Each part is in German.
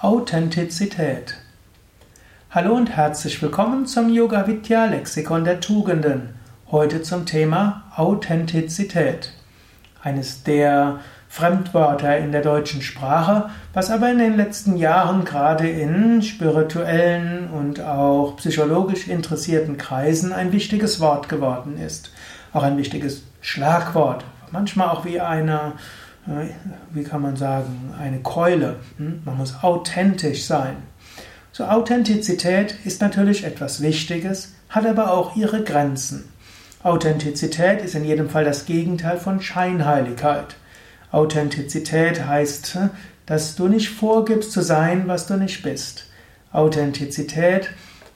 Authentizität. Hallo und herzlich willkommen zum Yoga Vidya Lexikon der Tugenden. Heute zum Thema Authentizität. Eines der Fremdwörter in der deutschen Sprache, was aber in den letzten Jahren gerade in spirituellen und auch psychologisch interessierten Kreisen ein wichtiges Wort geworden ist. Auch ein wichtiges Schlagwort, manchmal auch wie eine wie kann man sagen, eine Keule. Hm? Man muss authentisch sein. So Authentizität ist natürlich etwas Wichtiges, hat aber auch ihre Grenzen. Authentizität ist in jedem Fall das Gegenteil von Scheinheiligkeit. Authentizität heißt, hm, dass du nicht vorgibst zu sein, was du nicht bist. Authentizität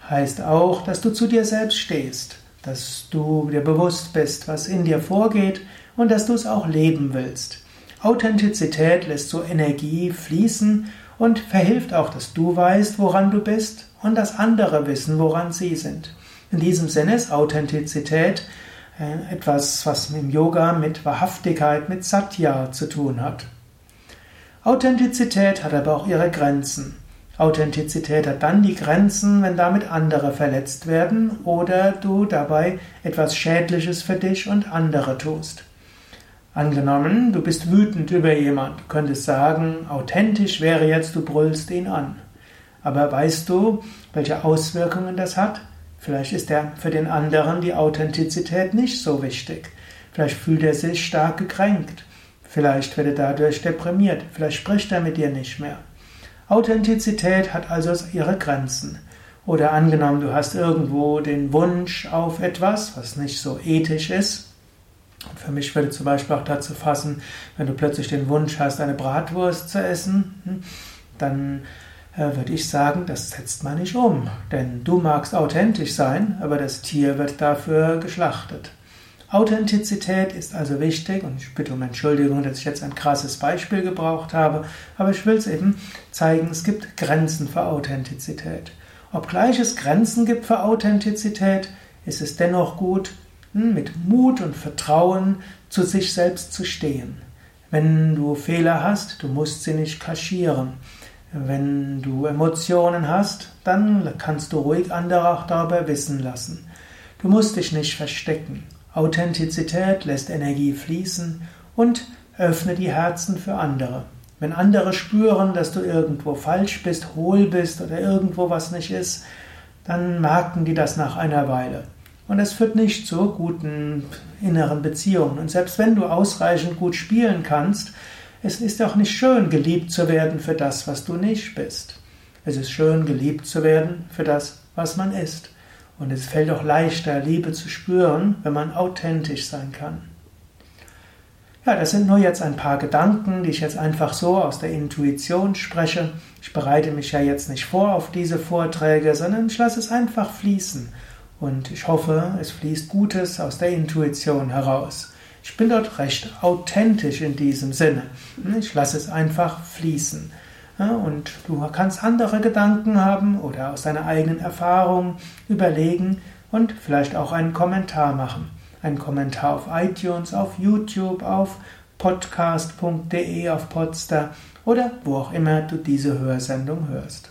heißt auch, dass du zu dir selbst stehst, dass du dir bewusst bist, was in dir vorgeht und dass du es auch leben willst. Authentizität lässt so Energie fließen und verhilft auch, dass du weißt, woran du bist und dass andere wissen, woran sie sind. In diesem Sinne ist Authentizität äh, etwas, was im Yoga mit Wahrhaftigkeit, mit Satya zu tun hat. Authentizität hat aber auch ihre Grenzen. Authentizität hat dann die Grenzen, wenn damit andere verletzt werden oder du dabei etwas Schädliches für dich und andere tust. Angenommen, du bist wütend über jemand, du könntest sagen, authentisch wäre jetzt, du brüllst ihn an. Aber weißt du, welche Auswirkungen das hat? Vielleicht ist er für den anderen die Authentizität nicht so wichtig. Vielleicht fühlt er sich stark gekränkt. Vielleicht wird er dadurch deprimiert. Vielleicht spricht er mit dir nicht mehr. Authentizität hat also ihre Grenzen. Oder angenommen, du hast irgendwo den Wunsch auf etwas, was nicht so ethisch ist, für mich würde zum Beispiel auch dazu fassen, wenn du plötzlich den Wunsch hast, eine Bratwurst zu essen, hm, dann äh, würde ich sagen, das setzt man nicht um. Denn du magst authentisch sein, aber das Tier wird dafür geschlachtet. Authentizität ist also wichtig und ich bitte um Entschuldigung, dass ich jetzt ein krasses Beispiel gebraucht habe, aber ich will es eben zeigen, es gibt Grenzen für Authentizität. Obgleich es Grenzen gibt für Authentizität, ist es dennoch gut, mit Mut und Vertrauen zu sich selbst zu stehen. Wenn du Fehler hast, du musst sie nicht kaschieren. Wenn du Emotionen hast, dann kannst du ruhig andere auch darüber wissen lassen. Du musst dich nicht verstecken. Authentizität lässt Energie fließen und öffne die Herzen für andere. Wenn andere spüren, dass du irgendwo falsch bist, hohl bist oder irgendwo was nicht ist, dann merken die das nach einer Weile. Und es führt nicht zu guten inneren Beziehungen. Und selbst wenn du ausreichend gut spielen kannst, es ist auch nicht schön, geliebt zu werden für das, was du nicht bist. Es ist schön, geliebt zu werden für das, was man ist. Und es fällt auch leichter, Liebe zu spüren, wenn man authentisch sein kann. Ja, das sind nur jetzt ein paar Gedanken, die ich jetzt einfach so aus der Intuition spreche. Ich bereite mich ja jetzt nicht vor auf diese Vorträge, sondern ich lasse es einfach fließen. Und ich hoffe, es fließt Gutes aus der Intuition heraus. Ich bin dort recht authentisch in diesem Sinne. Ich lasse es einfach fließen. Und du kannst andere Gedanken haben oder aus deiner eigenen Erfahrung überlegen und vielleicht auch einen Kommentar machen. Einen Kommentar auf iTunes, auf YouTube, auf podcast.de, auf Podster oder wo auch immer du diese Hörsendung hörst.